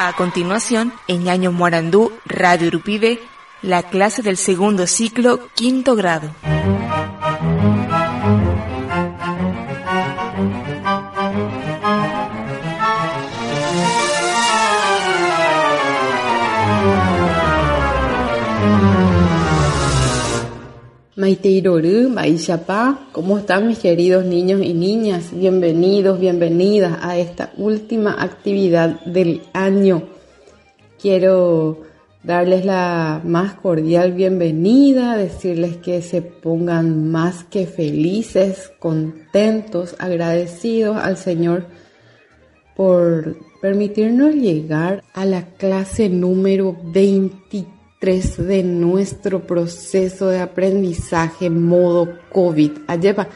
A continuación, en Ñaño Morandú, Radio Urupibe, la clase del segundo ciclo, quinto grado. Maiteiroru, Maishapa, ¿cómo están mis queridos niños y niñas? Bienvenidos, bienvenidas a esta última actividad del año. Quiero darles la más cordial bienvenida, decirles que se pongan más que felices, contentos, agradecidos al Señor por permitirnos llegar a la clase número 23 de nuestro proceso de aprendizaje modo COVID. Ayepa,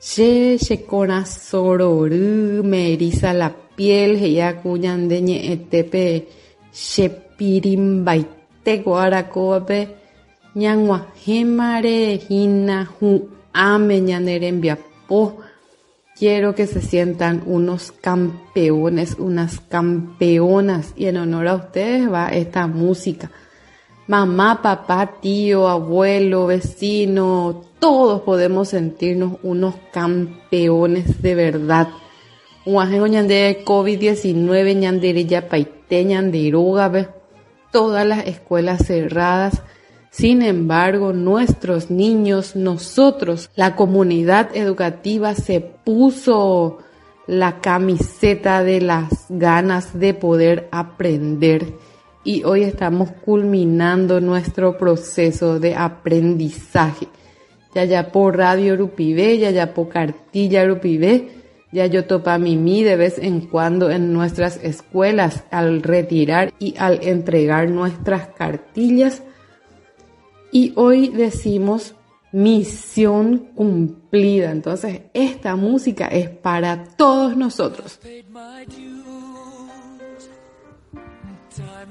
she shekona sororu, me eriza la piel, heya cuyandeñe etepe, shepirimbaite guaracoape, ñangua gemare, hina hu ame ñanerembiapo. Quiero que se sientan unos campeones, unas campeonas. Y en honor a ustedes va esta música mamá, papá, tío, abuelo, vecino, todos podemos sentirnos unos campeones de verdad. Uajengo ñande COVID-19, ñanderilla paite, ñanderuga, todas las escuelas cerradas. Sin embargo, nuestros niños, nosotros, la comunidad educativa se puso la camiseta de las ganas de poder aprender y hoy estamos culminando nuestro proceso de aprendizaje. Ya ya por Radio Rupivé, ya ya por Cartilla Rupivé, ya yo topa mimi de vez en cuando en nuestras escuelas al retirar y al entregar nuestras cartillas. Y hoy decimos misión cumplida. Entonces, esta música es para todos nosotros.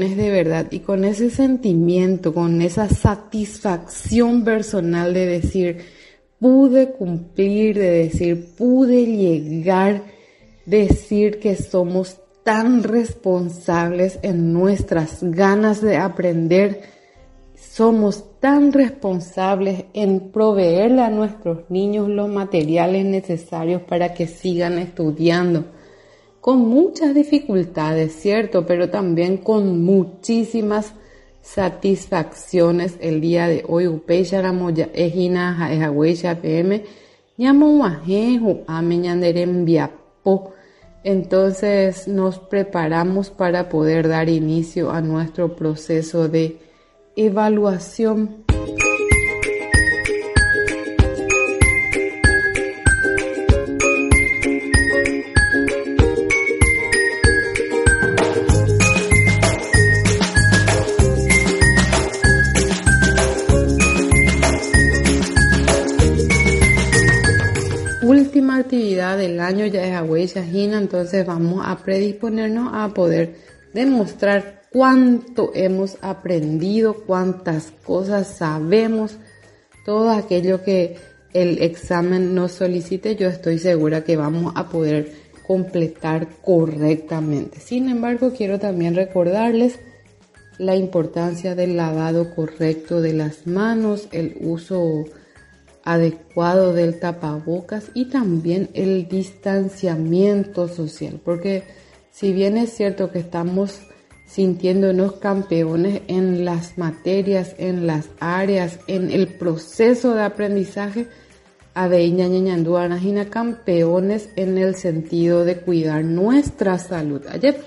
Campeones de verdad y con ese sentimiento, con esa satisfacción personal de decir, pude cumplir, de decir, pude llegar, decir que somos tan responsables en nuestras ganas de aprender, somos tan responsables en proveerle a nuestros niños los materiales necesarios para que sigan estudiando con muchas dificultades, ¿cierto? Pero también con muchísimas satisfacciones el día de hoy. Upecha la moya ejina jaejahuecha pm ñamo. Entonces nos preparamos para poder dar inicio a nuestro proceso de evaluación ya es Agüey Shahina, entonces vamos a predisponernos a poder demostrar cuánto hemos aprendido, cuántas cosas sabemos, todo aquello que el examen nos solicite, yo estoy segura que vamos a poder completar correctamente. Sin embargo, quiero también recordarles la importancia del lavado correcto de las manos, el uso adecuado del tapabocas y también el distanciamiento social, porque si bien es cierto que estamos sintiéndonos campeones en las materias, en las áreas, en el proceso de aprendizaje, Ñañandúana campeones en el sentido de cuidar nuestra salud. Ayer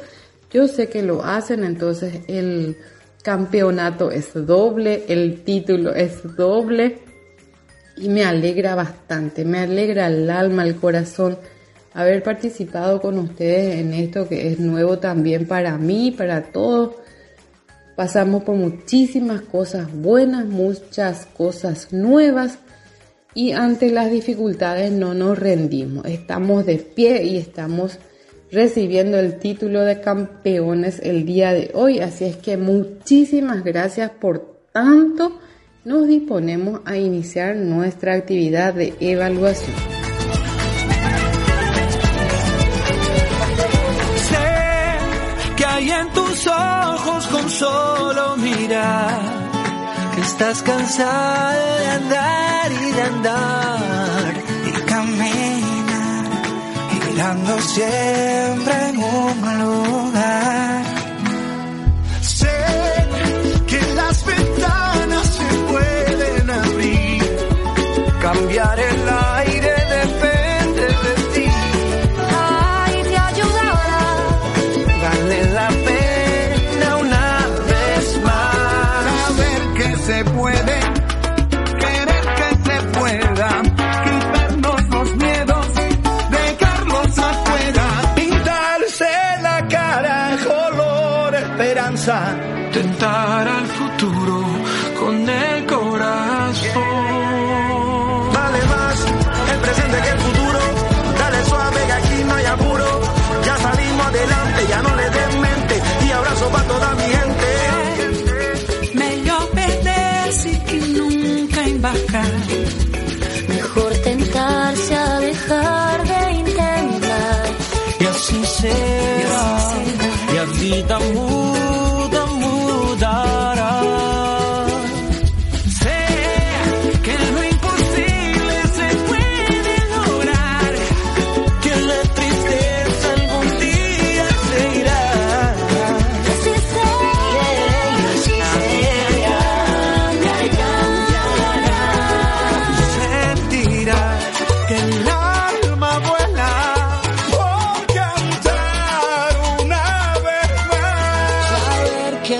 yo sé que lo hacen, entonces el campeonato es doble, el título es doble y me alegra bastante, me alegra el alma, el corazón haber participado con ustedes en esto que es nuevo también para mí, para todos. Pasamos por muchísimas cosas buenas, muchas cosas nuevas y ante las dificultades no nos rendimos. Estamos de pie y estamos recibiendo el título de campeones el día de hoy. Así es que muchísimas gracias por tanto nos disponemos a iniciar nuestra actividad de evaluación. Sé que hay en tus ojos con solo mirar que estás cansada de andar y de andar y caminar girando siempre en un lugar. Esperanza, tentar al futuro con el corazón. Vale más el presente que el futuro. Dale suave que aquí no hay apuro. Ya salimos adelante, ya no le den mente. Y abrazo para toda mi gente. Melhor perder-se que nunca embarcar. Mejor tentarse a dejar de intentar. Y así será. Y a vida muda,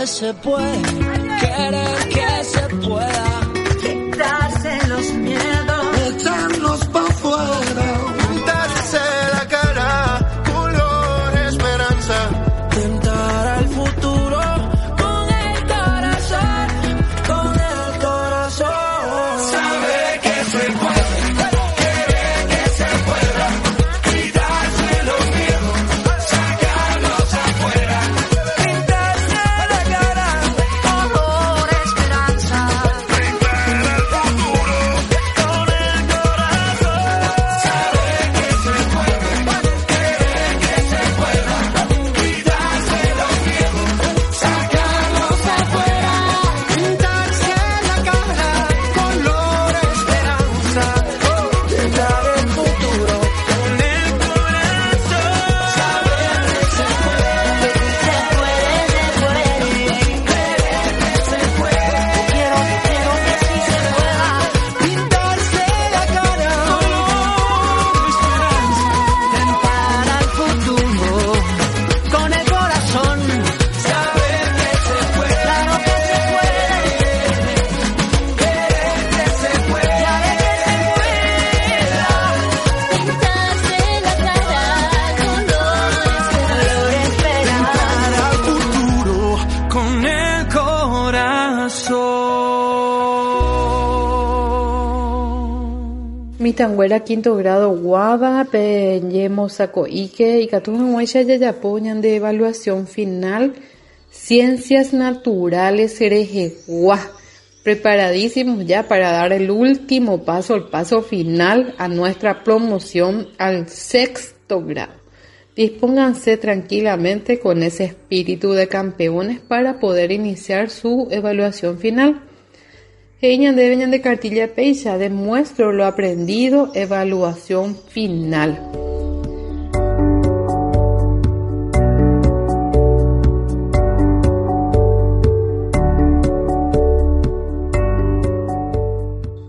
se puede, querer que se pueda. Mitangüera quinto grado guava, peñemo saco ike y catuna ya yayapoñan de evaluación final Ciencias Naturales Gua. Preparadísimos ya para dar el último paso, el paso final a nuestra promoción al sexto grado. Dispónganse tranquilamente con ese espíritu de campeones para poder iniciar su evaluación final. Ellas deben de cartilla peisa, demuestro lo aprendido, evaluación final.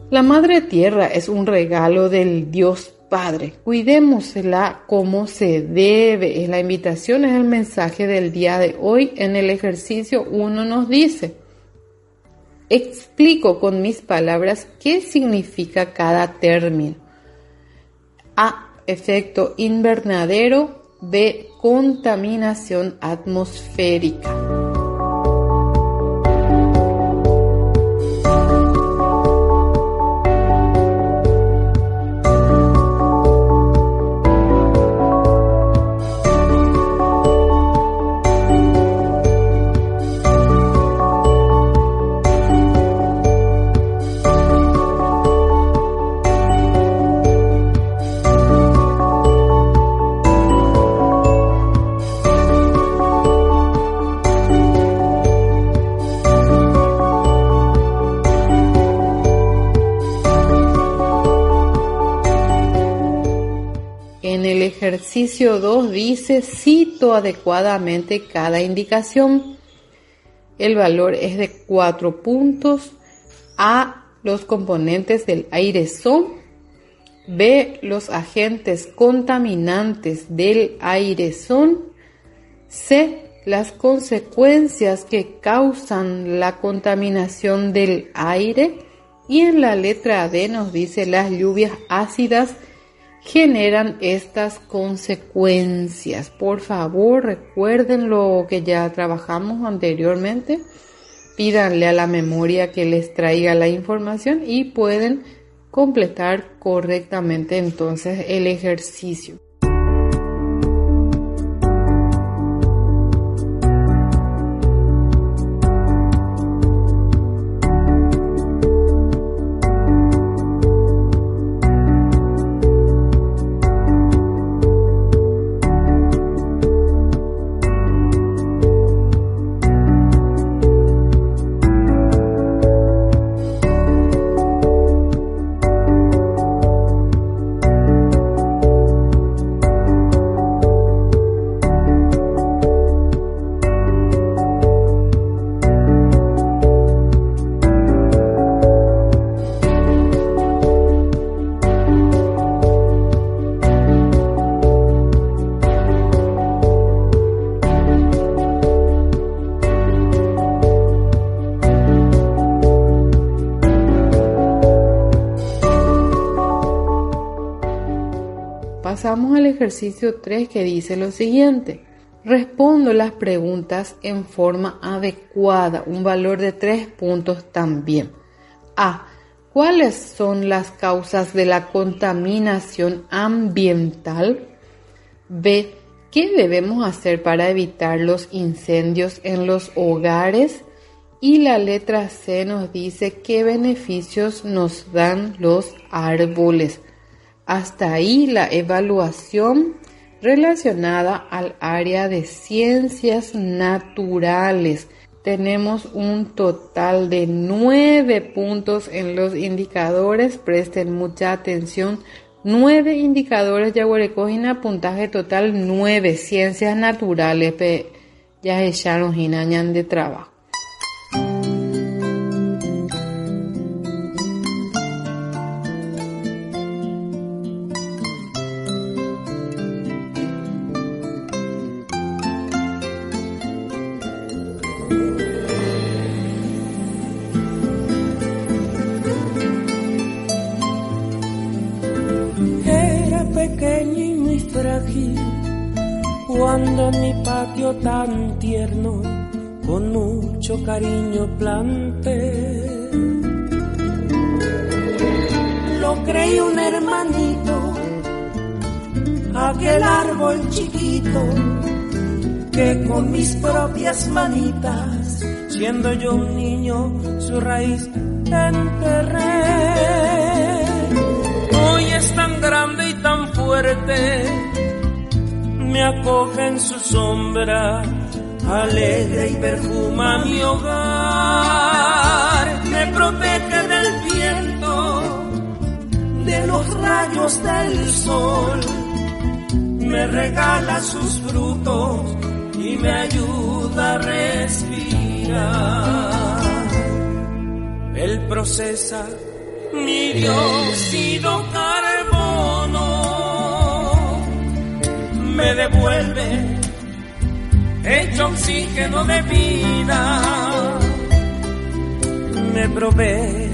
La Madre Tierra es un regalo del Dios Padre. Cuidémosla como se debe. La invitación es el mensaje del día de hoy. En el ejercicio uno nos dice, explico con mis palabras qué significa cada término. A. Efecto invernadero. B. Contaminación atmosférica. Ejercicio 2 dice, cito adecuadamente cada indicación. El valor es de 4 puntos. A, los componentes del aire son. B, los agentes contaminantes del aire son. C, las consecuencias que causan la contaminación del aire. Y en la letra D nos dice las lluvias ácidas generan estas consecuencias. Por favor, recuerden lo que ya trabajamos anteriormente. Pídanle a la memoria que les traiga la información y pueden completar correctamente entonces el ejercicio. Ejercicio 3 que dice lo siguiente. Respondo las preguntas en forma adecuada, un valor de 3 puntos también. A. ¿Cuáles son las causas de la contaminación ambiental? B. ¿Qué debemos hacer para evitar los incendios en los hogares? Y la letra C nos dice qué beneficios nos dan los árboles. Hasta ahí la evaluación relacionada al área de ciencias naturales. Tenemos un total de nueve puntos en los indicadores. Presten mucha atención. Nueve indicadores ya puntaje total nueve ciencias naturales. Ya echaron de trabajo. En mi patio tan tierno con mucho cariño planté lo creí un hermanito, aquel árbol chiquito que con mis propias manitas, siendo yo un niño, su raíz enterré. Hoy es tan grande y tan fuerte, me acoge en su sombra, alegre y perfuma mi hogar, me protege del viento, de los rayos del sol, me regala sus frutos y me ayuda a respirar. Él procesa mi dióxido carbono, me devuelve hecho oxígeno de vida, me provee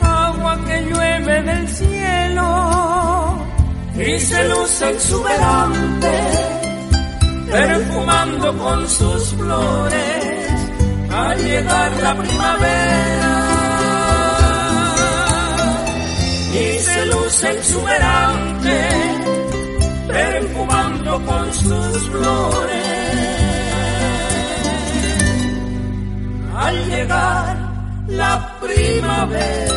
agua que llueve del cielo y se luce exuberante perfumando con sus flores al llegar la primavera. Y se luce exuberante, perfumando con sus flores. Al llegar la primavera.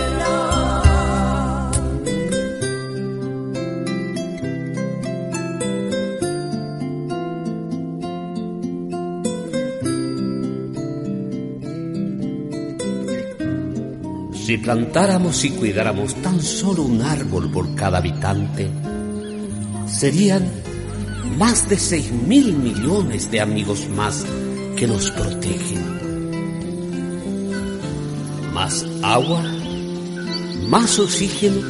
Si plantáramos y cuidáramos tan solo un árbol por cada habitante, serían más de seis mil millones de amigos más que nos protegen. Más agua, más oxígeno,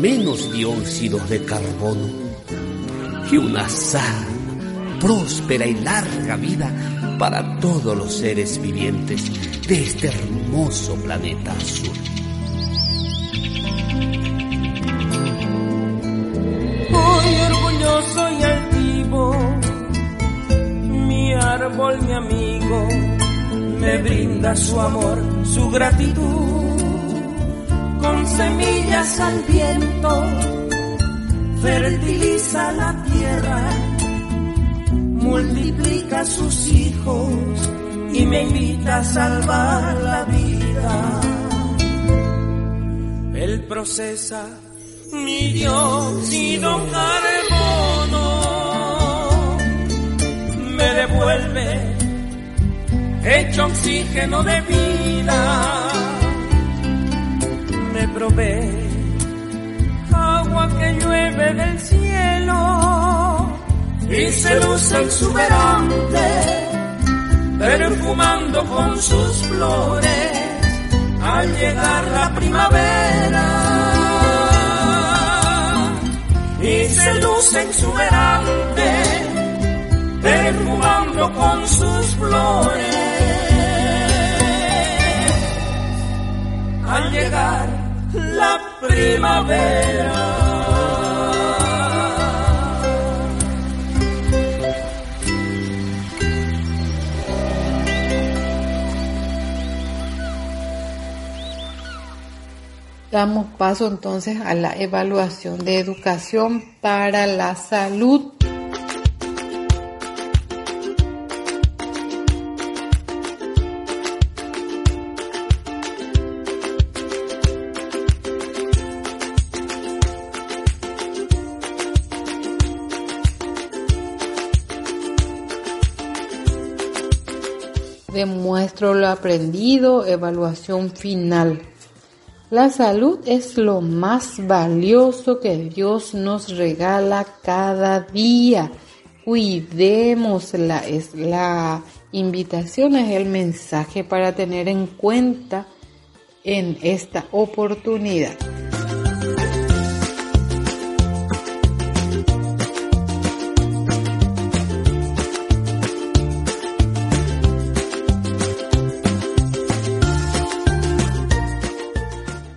menos dióxidos de carbono y una sana, próspera y larga vida para todos los seres vivientes de este hermoso planeta azul. Mi amigo, me brinda su amor, su gratitud, con semillas al viento, fertiliza la tierra, multiplica sus hijos y me invita a salvar la vida. Él procesa mi dióxido carbono, devuelve hecho oxígeno de vida, me provee agua que llueve del cielo y se luce exuberante perfumando con sus flores al llegar la primavera. Y se luce exuberante, perfumando con sus flores. Al llegar la primavera. Damos paso entonces a la evaluación de educación para la salud. Demuestro lo aprendido, evaluación final. La salud es lo más valioso que Dios nos regala cada día. Cuidémosla, es la invitación, es el mensaje para tener en cuenta en esta oportunidad.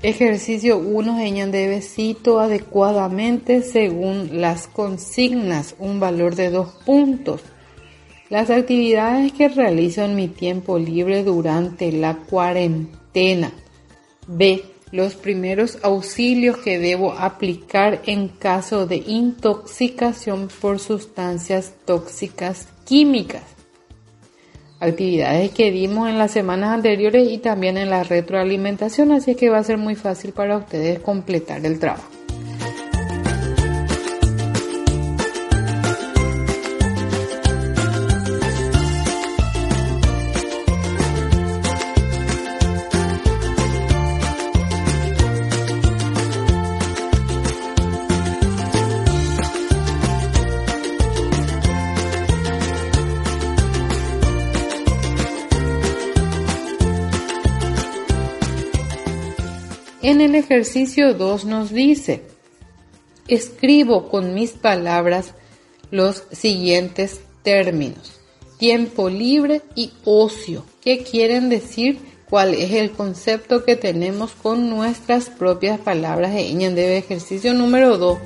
Ejercicio 1. Señan de besito adecuadamente según las consignas, un valor de dos puntos. Las actividades que realizo en mi tiempo libre durante la cuarentena. B. los primeros auxilios que debo aplicar en caso de intoxicación por sustancias tóxicas químicas. Actividades que dimos en las semanas anteriores y también en la retroalimentación, así que va a ser muy fácil para ustedes completar el trabajo. En el ejercicio 2 nos dice, escribo con mis palabras los siguientes términos. Tiempo libre y ocio. ¿Qué quieren decir? ¿Cuál es el concepto que tenemos con nuestras propias palabras en el ejercicio número 2?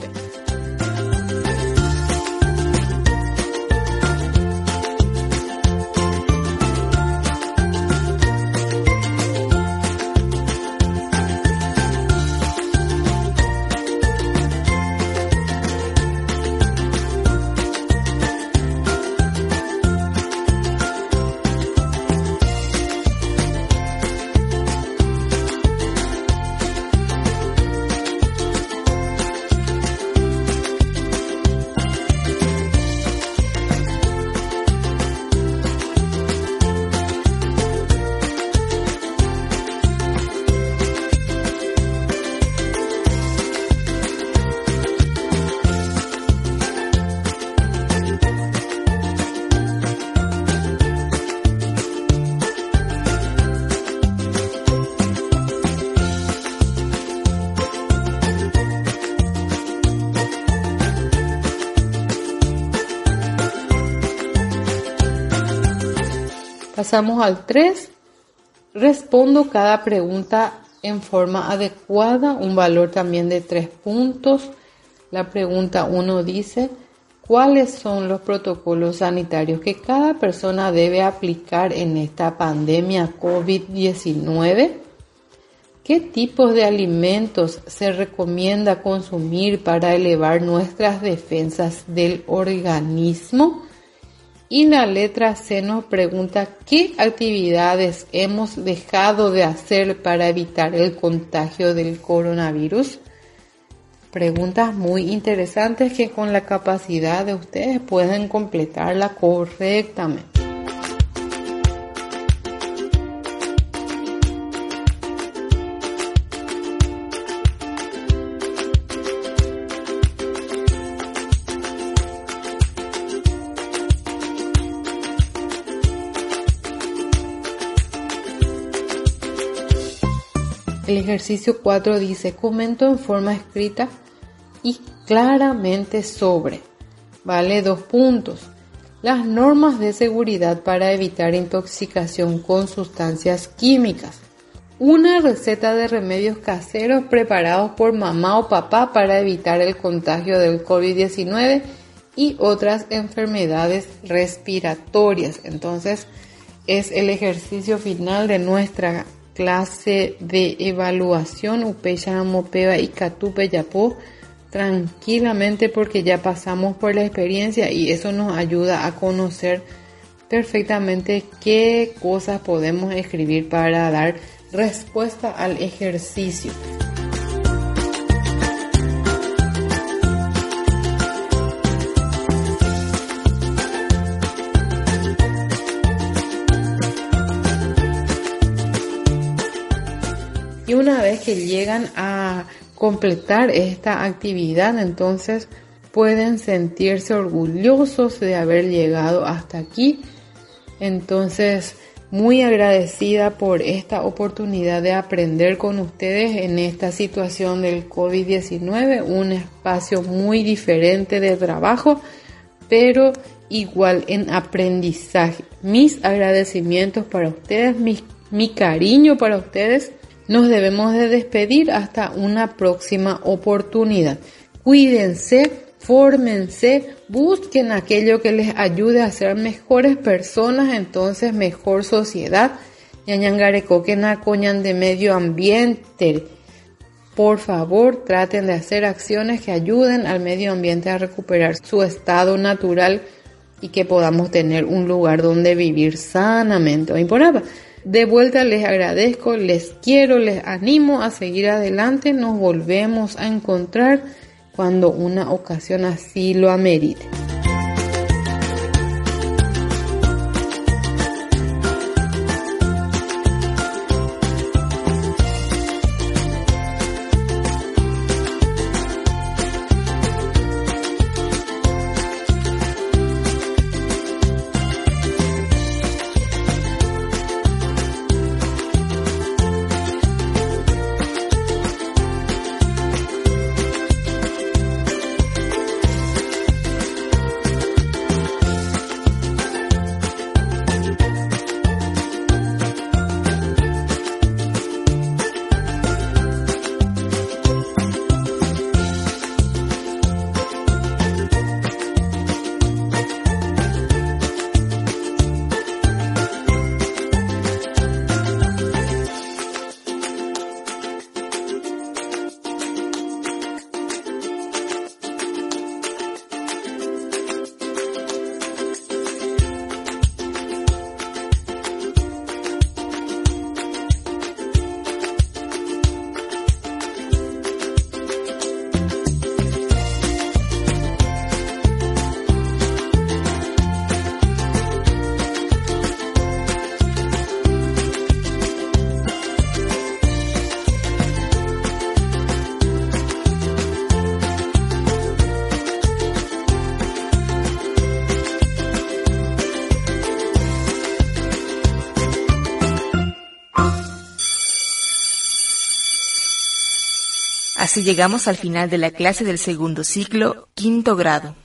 Pasamos al 3. Respondo cada pregunta en forma adecuada, un valor también de 3 puntos. La pregunta 1 dice, ¿cuáles son los protocolos sanitarios que cada persona debe aplicar en esta pandemia COVID-19? ¿Qué tipos de alimentos se recomienda consumir para elevar nuestras defensas del organismo? Y la letra C nos pregunta qué actividades hemos dejado de hacer para evitar el contagio del coronavirus. Preguntas muy interesantes que con la capacidad de ustedes pueden completarla correctamente. Ejercicio 4 dice, comento en forma escrita y claramente sobre. Vale dos puntos. Las normas de seguridad para evitar intoxicación con sustancias químicas. Una receta de remedios caseros preparados por mamá o papá para evitar el contagio del COVID-19 y otras enfermedades respiratorias. Entonces, es el ejercicio final de nuestra clase de evaluación Upecha Mopeva y Catupe tranquilamente porque ya pasamos por la experiencia y eso nos ayuda a conocer perfectamente qué cosas podemos escribir para dar respuesta al ejercicio. Una vez que llegan a completar esta actividad, entonces pueden sentirse orgullosos de haber llegado hasta aquí. Entonces, muy agradecida por esta oportunidad de aprender con ustedes en esta situación del COVID-19, un espacio muy diferente de trabajo, pero igual en aprendizaje. Mis agradecimientos para ustedes, mi, mi cariño para ustedes nos debemos de despedir hasta una próxima oportunidad. Cuídense, fórmense, busquen aquello que les ayude a ser mejores personas, entonces mejor sociedad. Ñañangareco que coñan de medio ambiente. por favor traten de hacer acciones que ayuden al medio ambiente a recuperar su estado natural y que podamos tener un lugar donde vivir sanamente. De vuelta les agradezco, les quiero, les animo a seguir adelante. Nos volvemos a encontrar cuando una ocasión así lo amerite. Así llegamos al final de la clase del segundo ciclo, quinto grado.